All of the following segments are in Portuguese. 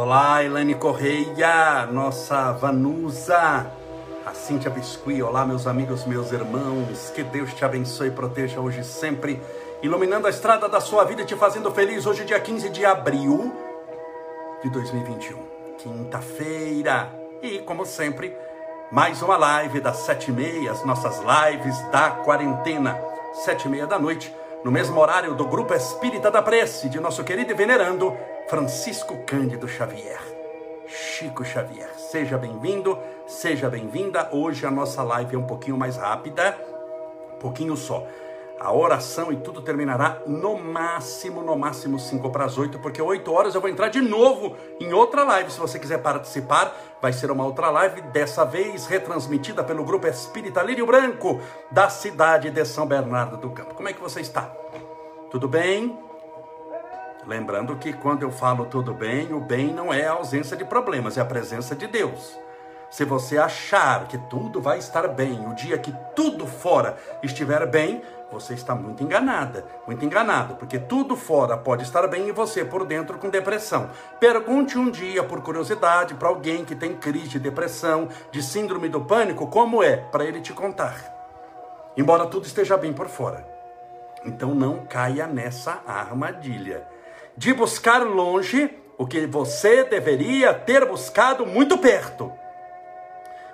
Olá, Elaine Correia, nossa Vanusa, a Cíntia Biscuit, olá meus amigos, meus irmãos, que Deus te abençoe e proteja hoje sempre, iluminando a estrada da sua vida e te fazendo feliz, hoje dia 15 de abril de 2021, quinta-feira, e como sempre, mais uma live das sete e meia, as nossas lives da quarentena, sete e meia da noite, no mesmo horário do Grupo Espírita da Prece, de nosso querido e venerando Francisco Cândido Xavier. Chico Xavier, seja bem-vindo, seja bem-vinda. Hoje a nossa live é um pouquinho mais rápida, um pouquinho só. A oração e tudo terminará no máximo, no máximo 5 para as 8, porque 8 horas eu vou entrar de novo em outra live. Se você quiser participar, vai ser uma outra live, dessa vez retransmitida pelo Grupo Espírita Lírio Branco, da cidade de São Bernardo do Campo. Como é que você está? Tudo bem? Lembrando que quando eu falo tudo bem, o bem não é a ausência de problemas, é a presença de Deus. Se você achar que tudo vai estar bem, o dia que tudo fora estiver bem, você está muito enganada, muito enganado, porque tudo fora pode estar bem e você por dentro com depressão. Pergunte um dia, por curiosidade, para alguém que tem crise de depressão, de síndrome do pânico, como é, para ele te contar. Embora tudo esteja bem por fora. Então não caia nessa armadilha de buscar longe o que você deveria ter buscado muito perto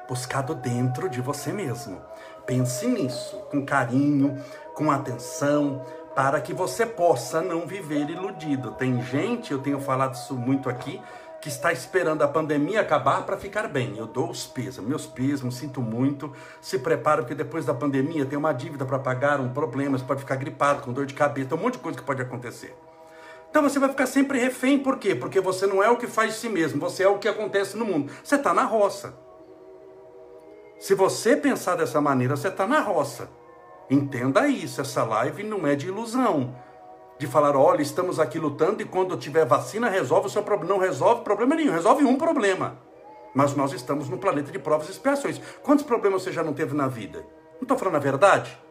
buscado dentro de você mesmo. Pense nisso, com carinho, com atenção, para que você possa não viver iludido. Tem gente, eu tenho falado isso muito aqui, que está esperando a pandemia acabar para ficar bem. Eu dou os pesos, meus pesos, sinto muito. Se prepara, porque depois da pandemia tem uma dívida para pagar, um problema, você pode ficar gripado, com dor de cabeça, um monte de coisa que pode acontecer. Então você vai ficar sempre refém, por quê? Porque você não é o que faz de si mesmo, você é o que acontece no mundo. Você está na roça. Se você pensar dessa maneira, você está na roça. Entenda isso, essa live não é de ilusão. De falar, olha, estamos aqui lutando e quando tiver vacina resolve o seu problema. Não resolve problema nenhum, resolve um problema. Mas nós estamos no planeta de provas e expiações. Quantos problemas você já não teve na vida? Não estou falando a verdade?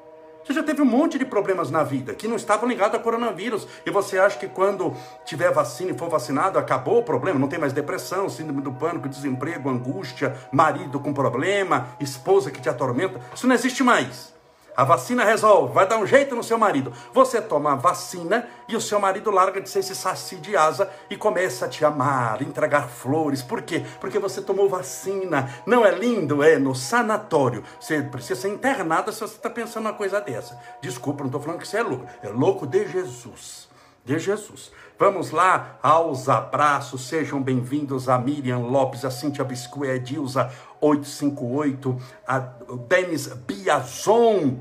Você já teve um monte de problemas na vida que não estavam ligados ao coronavírus. E você acha que quando tiver vacina e for vacinado, acabou o problema? Não tem mais depressão, síndrome do pânico, desemprego, angústia, marido com problema, esposa que te atormenta. Isso não existe mais. A vacina resolve, vai dar um jeito no seu marido. Você toma a vacina e o seu marido larga de ser esse saci de asa e começa a te amar, entregar flores. Por quê? Porque você tomou vacina. Não é lindo? É no sanatório. Você precisa ser internada se você está pensando uma coisa dessa. Desculpa, não estou falando que você é louco. É louco de Jesus. De Jesus. Vamos lá aos abraços. Sejam bem-vindos a Miriam Lopes, a Cíntia Biscuit, a Edilza 858, a Denis Biazon,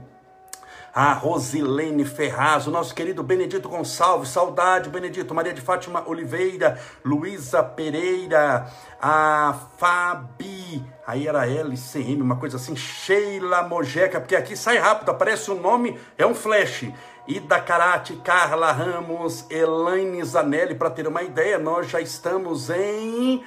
a Rosilene Ferraz, o nosso querido Benedito Gonçalves, saudade, Benedito, Maria de Fátima Oliveira, Luísa Pereira, a Fabi, aí era LCM, uma coisa assim, Sheila Mojeca, porque aqui sai rápido, aparece o nome, é um flash. Ida Karate, Carla Ramos, Elaine Zanelli, para ter uma ideia, nós já estamos em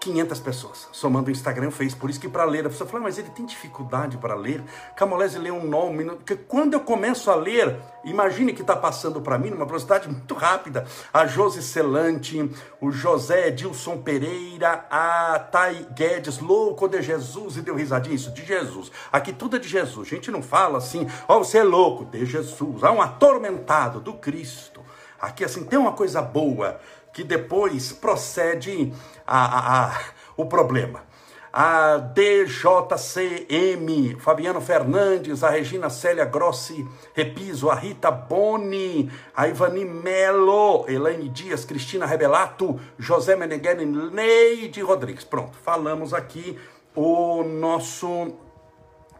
500 pessoas, somando o Instagram e o Face. Por isso que para ler, a pessoa fala, mas ele tem dificuldade para ler. Camolese lê um nome, porque quando eu começo a ler, imagine que está passando para mim numa velocidade muito rápida. A Josi Celante, o José Edilson Pereira, a Thay Guedes, louco de Jesus, e deu risadinha, isso, de Jesus. Aqui tudo é de Jesus. A gente não fala assim, ó, oh, você é louco, de Jesus. Há um atormentado do Cristo. Aqui assim, tem uma coisa boa que depois procede a, a, a, o problema. A DJCM, Fabiano Fernandes, a Regina Célia Grossi Repiso, a Rita Boni, a Ivani Melo, Elaine Dias, Cristina Rebelato, José Meneghelli, Neide Rodrigues. Pronto, falamos aqui o nosso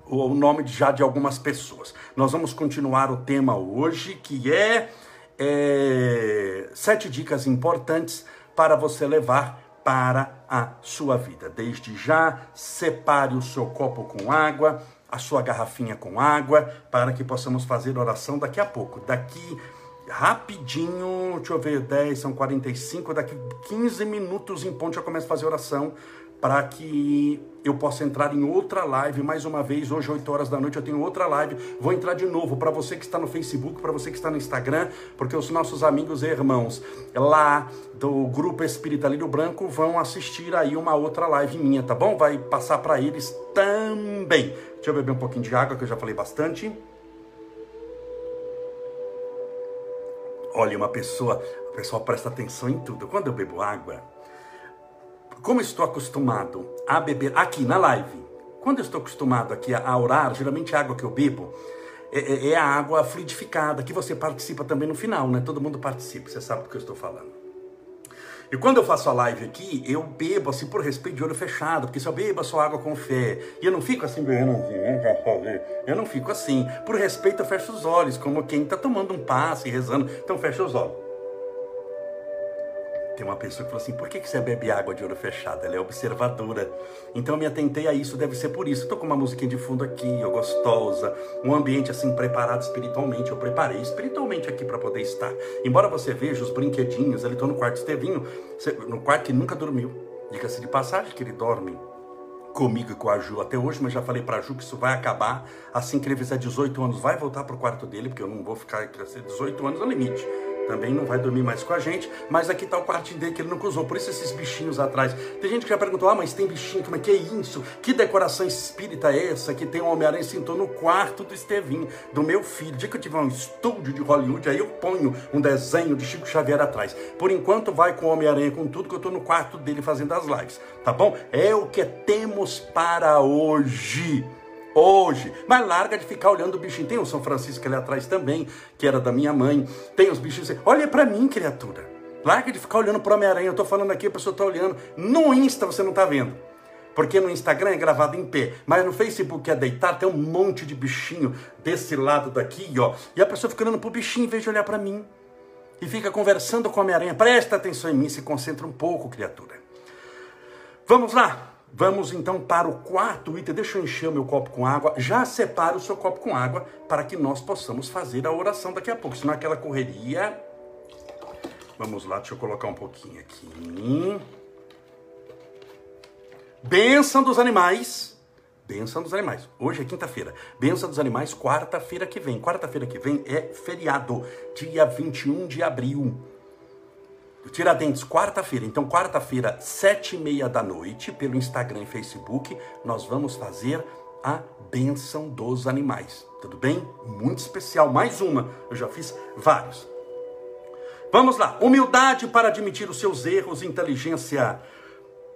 o nome já de algumas pessoas. Nós vamos continuar o tema hoje, que é é, sete dicas importantes para você levar para a sua vida. Desde já, separe o seu copo com água, a sua garrafinha com água, para que possamos fazer oração daqui a pouco. Daqui rapidinho, deixa eu ver, 10, são 45, daqui 15 minutos em ponte eu começo a fazer oração para que eu possa entrar em outra live mais uma vez. Hoje, 8 horas da noite, eu tenho outra live. Vou entrar de novo para você que está no Facebook, para você que está no Instagram, porque os nossos amigos e irmãos lá do grupo Espírita Lírio Branco vão assistir aí uma outra live minha, tá bom? Vai passar para eles também. Deixa eu beber um pouquinho de água, que eu já falei bastante. Olha, uma pessoa, o pessoal presta atenção em tudo. Quando eu bebo água, como estou acostumado a beber aqui na live, quando eu estou acostumado aqui a orar, geralmente a água que eu bebo é, é, é a água fluidificada, que você participa também no final, né? Todo mundo participa, você sabe do que eu estou falando. E quando eu faço a live aqui, eu bebo assim por respeito de olho fechado, porque se eu bebo sua água com fé, e eu não fico assim bebendo assim, eu não fico assim. Por respeito eu fecho os olhos, como quem está tomando um passe, rezando, então fecha os olhos. Tem uma pessoa que falou assim: por que você bebe água de olho fechado? Ela é observadora. Então eu me atentei a isso, deve ser por isso. Estou com uma musiquinha de fundo aqui, ó, gostosa, um ambiente assim preparado espiritualmente. Eu preparei espiritualmente aqui para poder estar. Embora você veja os brinquedinhos, ele estou no quarto Estevinho, no quarto que nunca dormiu. Diga-se de passagem que ele dorme comigo e com a Ju até hoje, mas já falei para a Ju que isso vai acabar assim que ele fizer 18 anos, vai voltar para o quarto dele, porque eu não vou ficar 18 anos no limite também não vai dormir mais com a gente, mas aqui está o quartinho dele que ele nunca usou, por isso esses bichinhos atrás. Tem gente que já perguntou, ah, mas tem bichinho, como é que é isso? Que decoração espírita é essa que tem um Homem-Aranha sentou no quarto do Estevinho, do meu filho? dia que eu tiver um estúdio de Hollywood, aí eu ponho um desenho de Chico Xavier atrás. Por enquanto vai com o Homem-Aranha com tudo que eu estou no quarto dele fazendo as lives, tá bom? É o que temos para hoje hoje. Mas larga de ficar olhando o bichinho. Tem o São Francisco ali atrás também, que era da minha mãe. Tem os bichinhos. Olha para mim, criatura. Larga de ficar olhando para Homem-Aranha. Eu tô falando aqui, a pessoa tá olhando. No Insta você não tá vendo. Porque no Instagram é gravado em pé, mas no Facebook é deitar, tem um monte de bichinho desse lado daqui, ó. E a pessoa fica olhando pro bichinho em vez de olhar para mim. E fica conversando com a Homem-Aranha. Presta atenção em mim, se concentra um pouco, criatura. Vamos lá. Vamos então para o quarto item. Deixa eu encher o meu copo com água. Já separa o seu copo com água para que nós possamos fazer a oração daqui a pouco. Senão aquela correria. Vamos lá, deixa eu colocar um pouquinho aqui. Bênção dos animais. Bênção dos animais. Hoje é quinta-feira. Bênção dos animais, quarta-feira que vem. Quarta-feira que vem é feriado, dia 21 de abril. Tiradentes, quarta-feira. Então, quarta-feira, sete e meia da noite, pelo Instagram e Facebook, nós vamos fazer a benção dos animais. Tudo bem? Muito especial. Mais uma. Eu já fiz vários. Vamos lá. Humildade para admitir os seus erros, inteligência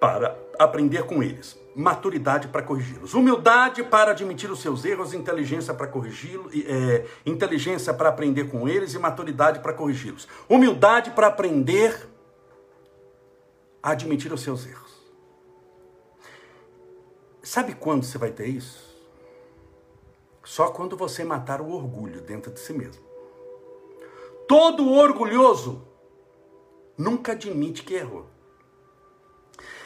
para aprender com eles, maturidade para corrigi-los, humildade para admitir os seus erros, inteligência para corrigi-los, é, inteligência para aprender com eles e maturidade para corrigi-los, humildade para aprender a admitir os seus erros. Sabe quando você vai ter isso? Só quando você matar o orgulho dentro de si mesmo. Todo orgulhoso nunca admite que errou.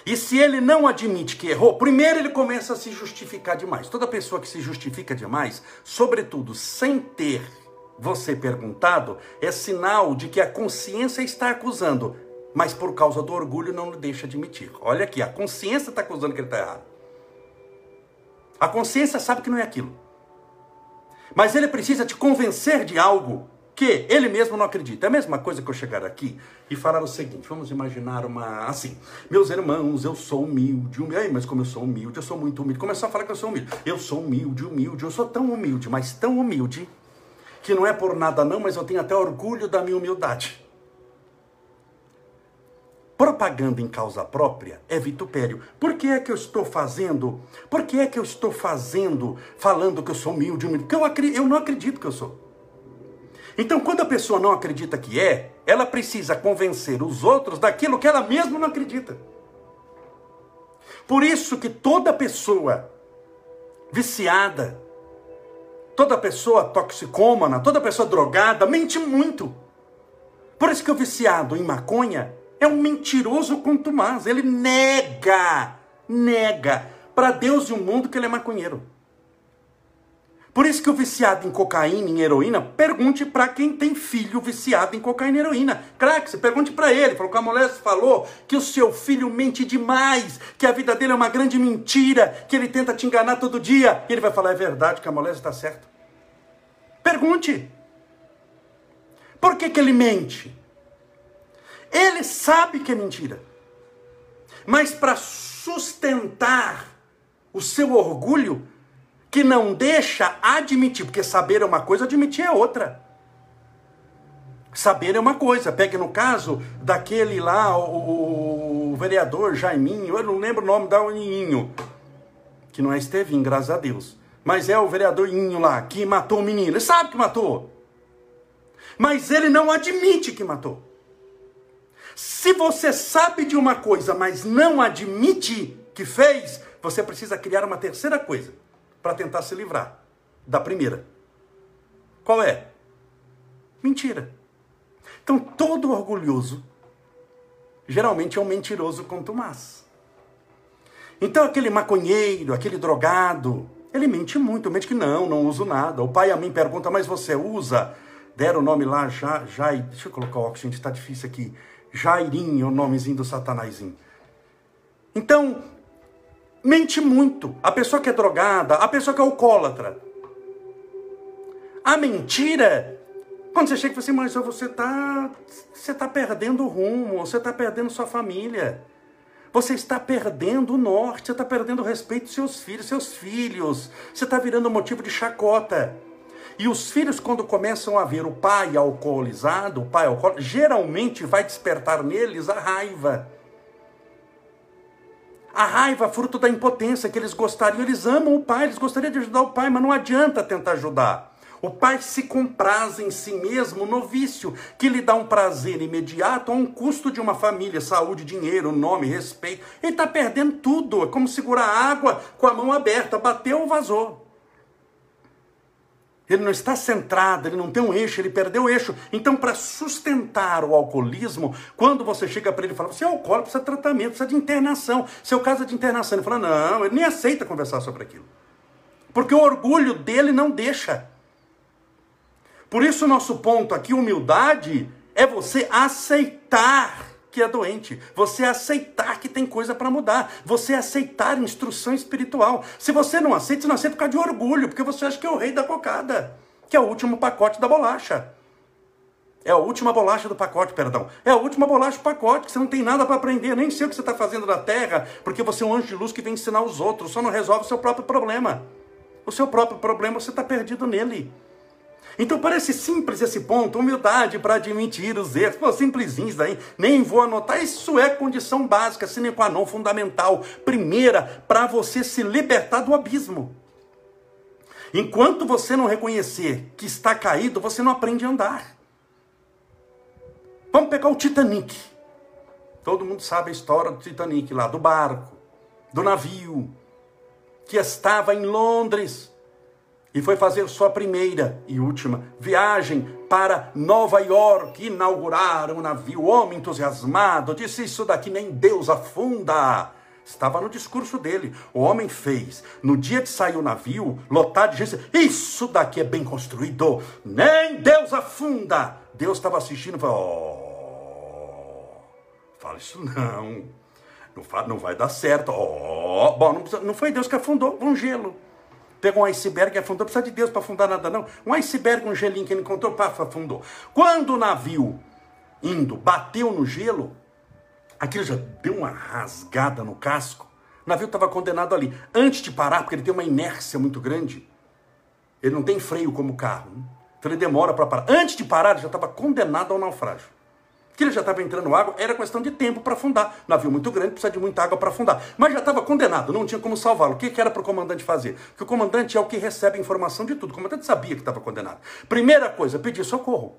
E se ele não admite que errou, primeiro ele começa a se justificar demais. Toda pessoa que se justifica demais, sobretudo sem ter você perguntado, é sinal de que a consciência está acusando, mas por causa do orgulho não deixa admitir. Olha aqui, a consciência está acusando que ele está errado. A consciência sabe que não é aquilo. Mas ele precisa te convencer de algo que ele mesmo não acredita. É a mesma coisa que eu chegar aqui e falar o seguinte: vamos imaginar uma assim, meus irmãos, eu sou humilde, humilde, mas como eu sou humilde, eu sou muito humilde. Começar a falar que eu sou humilde. Eu sou humilde, humilde, eu sou tão humilde, mas tão humilde que não é por nada não, mas eu tenho até orgulho da minha humildade. Propaganda em causa própria é vitupério. Por que é que eu estou fazendo? Por que é que eu estou fazendo, falando que eu sou humilde, humilde? Porque eu, eu não acredito que eu sou. Então, quando a pessoa não acredita que é, ela precisa convencer os outros daquilo que ela mesma não acredita. Por isso que toda pessoa viciada, toda pessoa toxicômana, toda pessoa drogada mente muito. Por isso que o viciado em maconha é um mentiroso contumaz. Ele nega, nega para Deus e o mundo que ele é maconheiro. Por isso que o viciado em cocaína, em heroína, pergunte para quem tem filho viciado em cocaína e heroína. Crack, você pergunte para ele. Falou que a mulher falou que o seu filho mente demais, que a vida dele é uma grande mentira, que ele tenta te enganar todo dia. E ele vai falar, é verdade que a mulher está certa. Pergunte. Por que, que ele mente? Ele sabe que é mentira. Mas para sustentar o seu orgulho, que não deixa admitir, porque saber é uma coisa, admitir é outra. Saber é uma coisa. Pegue no caso daquele lá, o, o vereador Jaiminho, eu não lembro o nome da Uninho, que não é Estevinho, graças a Deus. Mas é o vereador Inho lá, que matou o menino. Ele sabe que matou. Mas ele não admite que matou. Se você sabe de uma coisa, mas não admite que fez, você precisa criar uma terceira coisa para tentar se livrar da primeira. Qual é? Mentira. Então, todo orgulhoso geralmente é um mentiroso contumaz. Então, aquele maconheiro, aquele drogado, ele mente muito, mente que não, não uso nada. O pai a mim pergunta, mas você usa? Deram o nome lá, já, já, deixa eu colocar o óculos, gente, está difícil aqui. Jairinho, o nomezinho do satanazinho. Então, mente muito. A pessoa que é drogada, a pessoa que é alcoólatra. A mentira, quando você chega e fala assim, mas você está você tá perdendo o rumo, você está perdendo sua família. Você está perdendo o norte, você está perdendo o respeito dos seus filhos, seus filhos. Você está virando motivo de chacota. E os filhos, quando começam a ver o pai alcoolizado, o pai alcoólatra, geralmente vai despertar neles a raiva. A raiva, fruto da impotência que eles gostariam, eles amam o pai, eles gostariam de ajudar o pai, mas não adianta tentar ajudar. O pai se compraz em si mesmo no vício, que lhe dá um prazer imediato a um custo de uma família, saúde, dinheiro, nome, respeito. Ele está perdendo tudo. É como segurar água com a mão aberta. Bateu, vazou. Ele não está centrado, ele não tem um eixo, ele perdeu o eixo. Então, para sustentar o alcoolismo, quando você chega para ele e fala, você é alcoólico, precisa de tratamento, precisa de internação. Seu caso é de internação. Ele fala, não, ele nem aceita conversar sobre aquilo. Porque o orgulho dele não deixa. Por isso, o nosso ponto aqui, humildade, é você aceitar que é doente, você aceitar que tem coisa para mudar, você aceitar instrução espiritual. Se você não aceita, você não aceita por causa de orgulho, porque você acha que é o rei da cocada, que é o último pacote da bolacha. É a última bolacha do pacote, perdão. É a última bolacha do pacote, que você não tem nada para aprender, nem sei o que você está fazendo na terra, porque você é um anjo de luz que vem ensinar os outros, só não resolve o seu próprio problema. O seu próprio problema, você está perdido nele. Então parece simples esse ponto, humildade para admitir os erros. Pô, simplesinho isso daí, nem vou anotar. Isso é condição básica, sine qua non, fundamental, primeira, para você se libertar do abismo. Enquanto você não reconhecer que está caído, você não aprende a andar. Vamos pegar o Titanic. Todo mundo sabe a história do Titanic lá, do barco, do navio, que estava em Londres e foi fazer sua primeira e última viagem para Nova York, inaugurar um navio. O homem entusiasmado disse: Isso daqui nem Deus afunda. Estava no discurso dele. O homem fez. No dia que saiu o navio, lotado de gente, isso daqui é bem construído. Nem Deus afunda. Deus estava assistindo e falou: oh, fala isso não. Não, vai dar certo. Oh, bom, não, não foi Deus que afundou, um gelo. Pegou um iceberg e afundou. Precisa de Deus para afundar nada, não. Um iceberg, um gelinho que ele encontrou, pá, afundou. Quando o navio indo bateu no gelo, aquilo já deu uma rasgada no casco. O navio estava condenado ali. Antes de parar, porque ele tem uma inércia muito grande, ele não tem freio como carro. Né? Então ele demora para parar. Antes de parar, ele já estava condenado ao naufrágio que ele já estava entrando água, era questão de tempo para afundar. Navio muito grande, precisa de muita água para afundar. Mas já estava condenado, não tinha como salvá-lo. O que, que era para o comandante fazer? Porque o comandante é o que recebe informação de tudo. O comandante sabia que estava condenado. Primeira coisa, pedir socorro.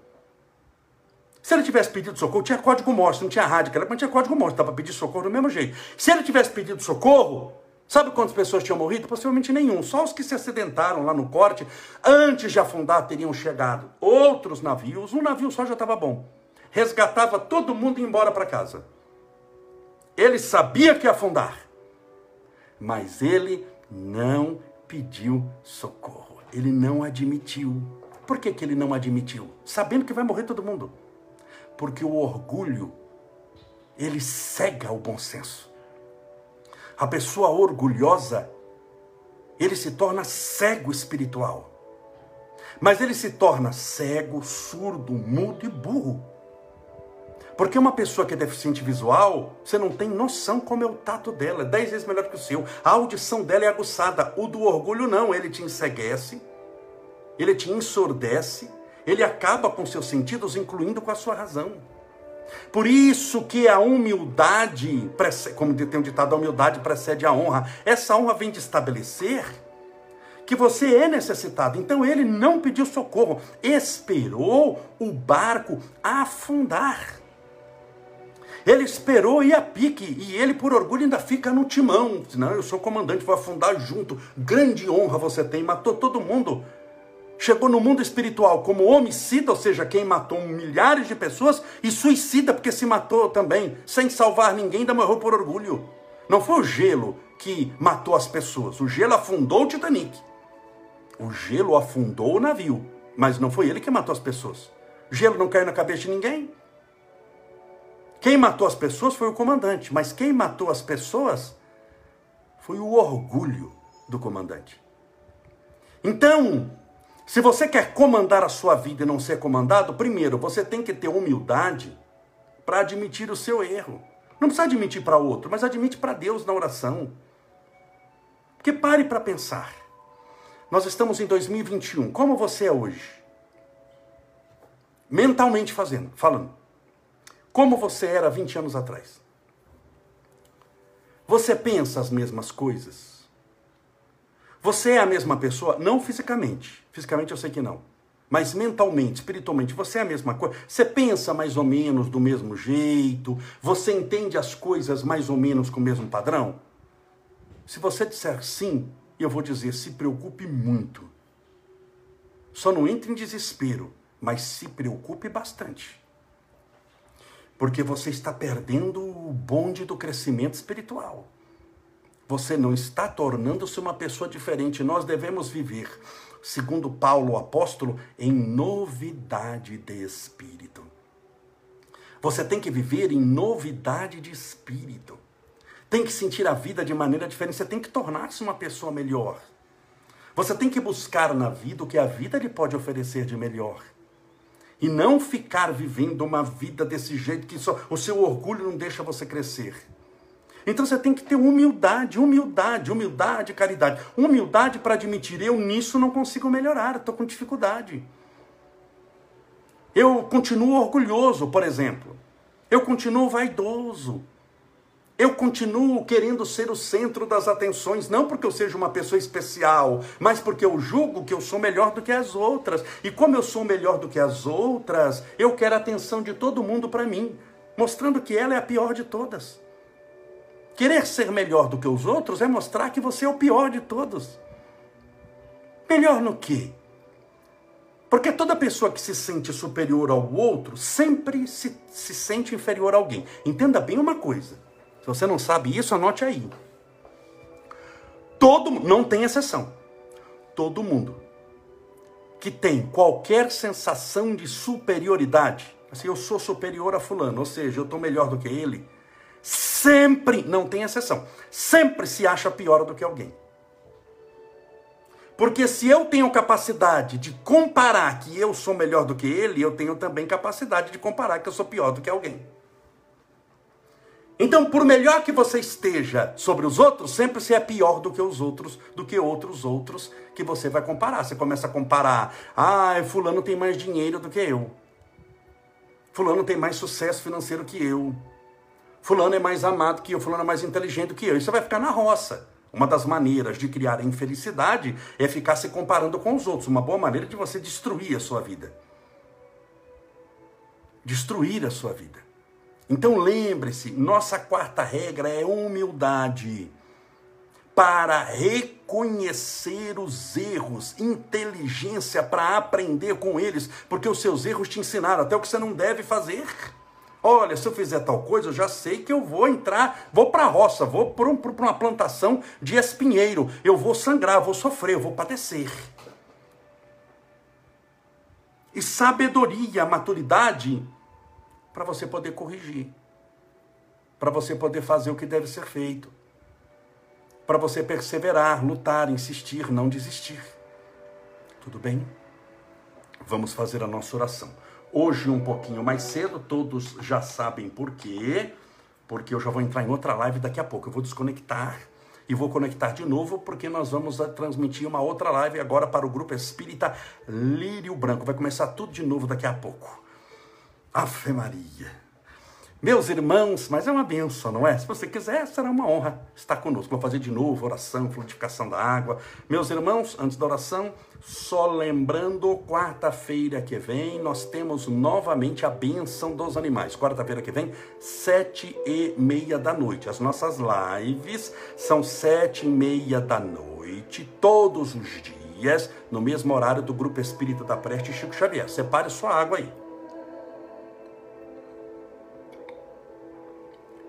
Se ele tivesse pedido socorro, tinha código morte, não tinha rádio, mas tinha código morte, dava para pedir socorro do mesmo jeito. Se ele tivesse pedido socorro, sabe quantas pessoas tinham morrido? Possivelmente nenhum. Só os que se acidentaram lá no corte, antes de afundar, teriam chegado. Outros navios, um navio só já estava bom resgatava todo mundo e embora para casa. Ele sabia que ia afundar, mas ele não pediu socorro. Ele não admitiu. Por que, que ele não admitiu? Sabendo que vai morrer todo mundo. Porque o orgulho, ele cega o bom senso. A pessoa orgulhosa, ele se torna cego espiritual. Mas ele se torna cego, surdo, mudo e burro. Porque uma pessoa que é deficiente visual, você não tem noção como é o tato dela, é dez vezes melhor que o seu. A audição dela é aguçada. O do orgulho não, ele te enseguece, ele te ensurdece, ele acaba com seus sentidos, incluindo com a sua razão. Por isso que a humildade, como tem um ditado, a humildade precede a honra. Essa honra vem de estabelecer que você é necessitado. Então ele não pediu socorro, esperou o barco afundar. Ele esperou ir a pique e ele, por orgulho, ainda fica no timão. Não, eu sou comandante, vou afundar junto. Grande honra você tem, matou todo mundo. Chegou no mundo espiritual como homicida, ou seja, quem matou milhares de pessoas, e suicida porque se matou também, sem salvar ninguém, ainda morreu por orgulho. Não foi o gelo que matou as pessoas, o gelo afundou o Titanic. O gelo afundou o navio, mas não foi ele que matou as pessoas. Gelo não caiu na cabeça de ninguém. Quem matou as pessoas foi o comandante, mas quem matou as pessoas foi o orgulho do comandante. Então, se você quer comandar a sua vida e não ser comandado, primeiro você tem que ter humildade para admitir o seu erro. Não precisa admitir para outro, mas admite para Deus na oração. Porque pare para pensar. Nós estamos em 2021. Como você é hoje? Mentalmente fazendo, falando. Como você era 20 anos atrás? Você pensa as mesmas coisas? Você é a mesma pessoa? Não fisicamente. Fisicamente eu sei que não. Mas mentalmente, espiritualmente, você é a mesma coisa. Você pensa mais ou menos do mesmo jeito? Você entende as coisas mais ou menos com o mesmo padrão? Se você disser sim, eu vou dizer: se preocupe muito. Só não entre em desespero, mas se preocupe bastante porque você está perdendo o bonde do crescimento espiritual. Você não está tornando-se uma pessoa diferente. Nós devemos viver, segundo Paulo o apóstolo, em novidade de espírito. Você tem que viver em novidade de espírito. Tem que sentir a vida de maneira diferente. Você tem que tornar-se uma pessoa melhor. Você tem que buscar na vida o que a vida lhe pode oferecer de melhor. E não ficar vivendo uma vida desse jeito que só o seu orgulho não deixa você crescer. Então você tem que ter humildade, humildade, humildade, caridade. Humildade para admitir, eu nisso não consigo melhorar, estou com dificuldade. Eu continuo orgulhoso, por exemplo. Eu continuo vaidoso. Eu continuo querendo ser o centro das atenções, não porque eu seja uma pessoa especial, mas porque eu julgo que eu sou melhor do que as outras. E como eu sou melhor do que as outras, eu quero a atenção de todo mundo para mim, mostrando que ela é a pior de todas. Querer ser melhor do que os outros é mostrar que você é o pior de todos. Melhor no quê? Porque toda pessoa que se sente superior ao outro sempre se, se sente inferior a alguém. Entenda bem uma coisa se você não sabe isso, anote aí. Todo não tem exceção. Todo mundo que tem qualquer sensação de superioridade, assim, eu sou superior a fulano, ou seja, eu estou melhor do que ele, sempre, não tem exceção, sempre se acha pior do que alguém. Porque se eu tenho capacidade de comparar que eu sou melhor do que ele, eu tenho também capacidade de comparar que eu sou pior do que alguém. Então, por melhor que você esteja sobre os outros, sempre você é pior do que os outros, do que outros outros que você vai comparar. Você começa a comparar, ah, fulano tem mais dinheiro do que eu. Fulano tem mais sucesso financeiro que eu. Fulano é mais amado que eu, fulano é mais inteligente que eu. Isso vai ficar na roça. Uma das maneiras de criar a infelicidade é ficar se comparando com os outros. Uma boa maneira de você destruir a sua vida. Destruir a sua vida. Então lembre-se, nossa quarta regra é humildade para reconhecer os erros, inteligência para aprender com eles, porque os seus erros te ensinaram até o que você não deve fazer. Olha, se eu fizer tal coisa, eu já sei que eu vou entrar, vou para a roça, vou para um, uma plantação de espinheiro, eu vou sangrar, vou sofrer, eu vou padecer. E sabedoria, maturidade, para você poder corrigir, para você poder fazer o que deve ser feito, para você perseverar, lutar, insistir, não desistir. Tudo bem? Vamos fazer a nossa oração. Hoje, um pouquinho mais cedo, todos já sabem por quê, porque eu já vou entrar em outra live daqui a pouco. Eu vou desconectar e vou conectar de novo, porque nós vamos transmitir uma outra live agora para o grupo Espírita Lírio Branco. Vai começar tudo de novo daqui a pouco. Ave Maria. Meus irmãos, mas é uma benção, não é? Se você quiser, será uma honra estar conosco. Vou fazer de novo oração, fluidificação da água. Meus irmãos, antes da oração, só lembrando, quarta-feira que vem, nós temos novamente a benção dos animais. Quarta-feira que vem, sete e meia da noite. As nossas lives são sete e meia da noite, todos os dias, no mesmo horário do Grupo Espírita da Preste Chico Xavier. Separe sua água aí.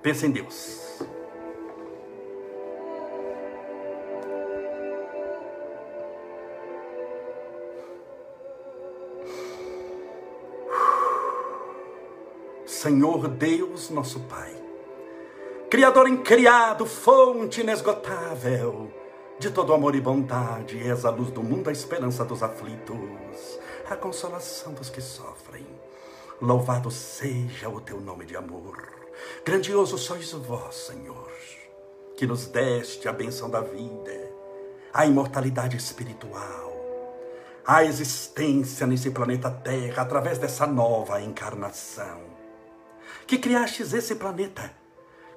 Pensa em Deus. Senhor Deus, nosso Pai, Criador incriado, fonte inesgotável de todo amor e bondade, és a luz do mundo, a esperança dos aflitos, a consolação dos que sofrem. Louvado seja o teu nome de amor. Grandioso sois vós, Senhor, que nos deste a benção da vida, a imortalidade espiritual, a existência nesse planeta Terra através dessa nova encarnação. Que criastes esse planeta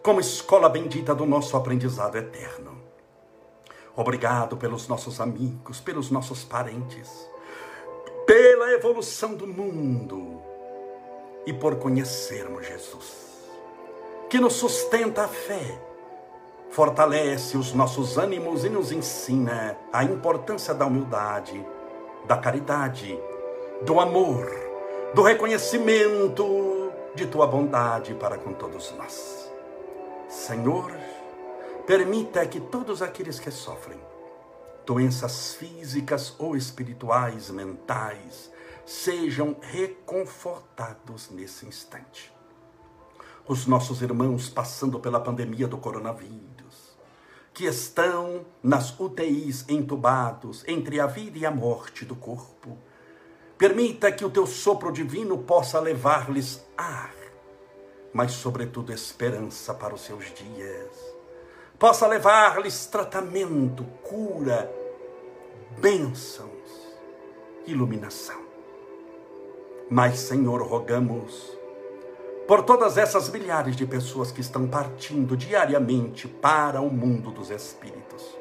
como escola bendita do nosso aprendizado eterno. Obrigado pelos nossos amigos, pelos nossos parentes, pela evolução do mundo e por conhecermos Jesus que nos sustenta a fé, fortalece os nossos ânimos e nos ensina a importância da humildade, da caridade, do amor, do reconhecimento de tua bondade para com todos nós. Senhor, permita que todos aqueles que sofrem doenças físicas ou espirituais, mentais, sejam reconfortados nesse instante os nossos irmãos passando pela pandemia do coronavírus, que estão nas UTIs entubados entre a vida e a morte do corpo. Permita que o teu sopro divino possa levar-lhes ar, mas, sobretudo, esperança para os seus dias. Possa levar-lhes tratamento, cura, bênçãos, iluminação. Mas, Senhor, rogamos por todas essas milhares de pessoas que estão partindo diariamente para o mundo dos espíritos.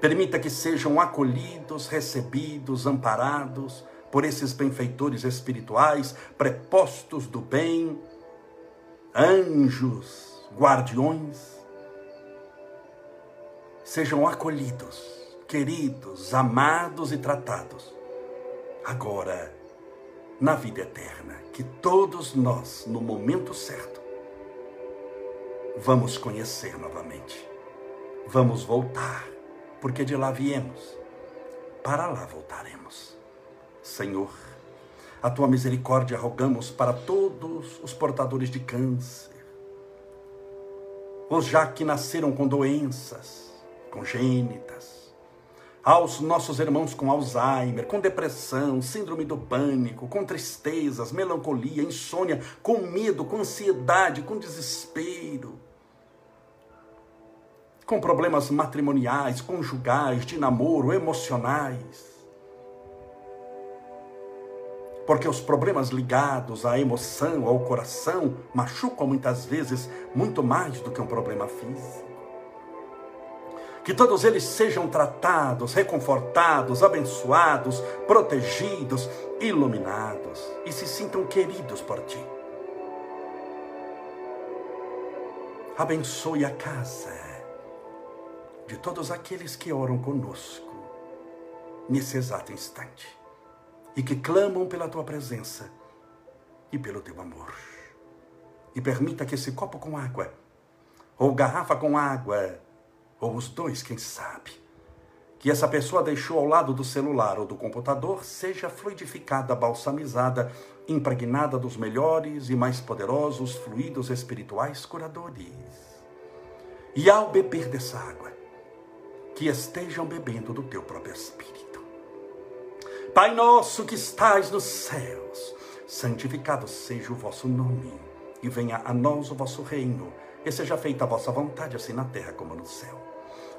Permita que sejam acolhidos, recebidos, amparados por esses benfeitores espirituais, prepostos do bem, anjos, guardiões. Sejam acolhidos, queridos, amados e tratados, agora, na vida eterna que todos nós, no momento certo, vamos conhecer novamente. Vamos voltar, porque de lá viemos, para lá voltaremos. Senhor, a tua misericórdia rogamos para todos os portadores de câncer, os já que nasceram com doenças congênitas, aos nossos irmãos com Alzheimer, com depressão, síndrome do pânico, com tristezas, melancolia, insônia, com medo, com ansiedade, com desespero, com problemas matrimoniais, conjugais, de namoro, emocionais. Porque os problemas ligados à emoção, ao coração, machucam muitas vezes muito mais do que um problema físico que todos eles sejam tratados, reconfortados, abençoados, protegidos, iluminados e se sintam queridos por ti. Abençoe a casa de todos aqueles que oram conosco nesse exato instante e que clamam pela tua presença e pelo teu amor. e permita que esse copo com água, ou garrafa com água, ou os dois, quem sabe, que essa pessoa deixou ao lado do celular ou do computador seja fluidificada, balsamizada, impregnada dos melhores e mais poderosos fluidos espirituais curadores. E ao beber dessa água, que estejam bebendo do teu próprio espírito. Pai nosso que estais nos céus, santificado seja o vosso nome, e venha a nós o vosso reino, e seja feita a vossa vontade, assim na terra como no céu.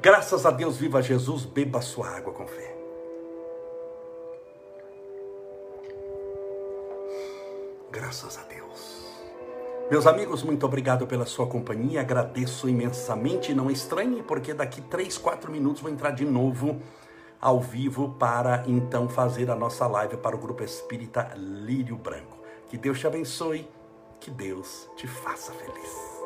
Graças a Deus, viva Jesus, beba sua água com fé. Graças a Deus. Meus amigos, muito obrigado pela sua companhia. Agradeço imensamente. Não estranhe, porque daqui 3, 4 minutos vou entrar de novo ao vivo para então fazer a nossa live para o Grupo Espírita Lírio Branco. Que Deus te abençoe, que Deus te faça feliz.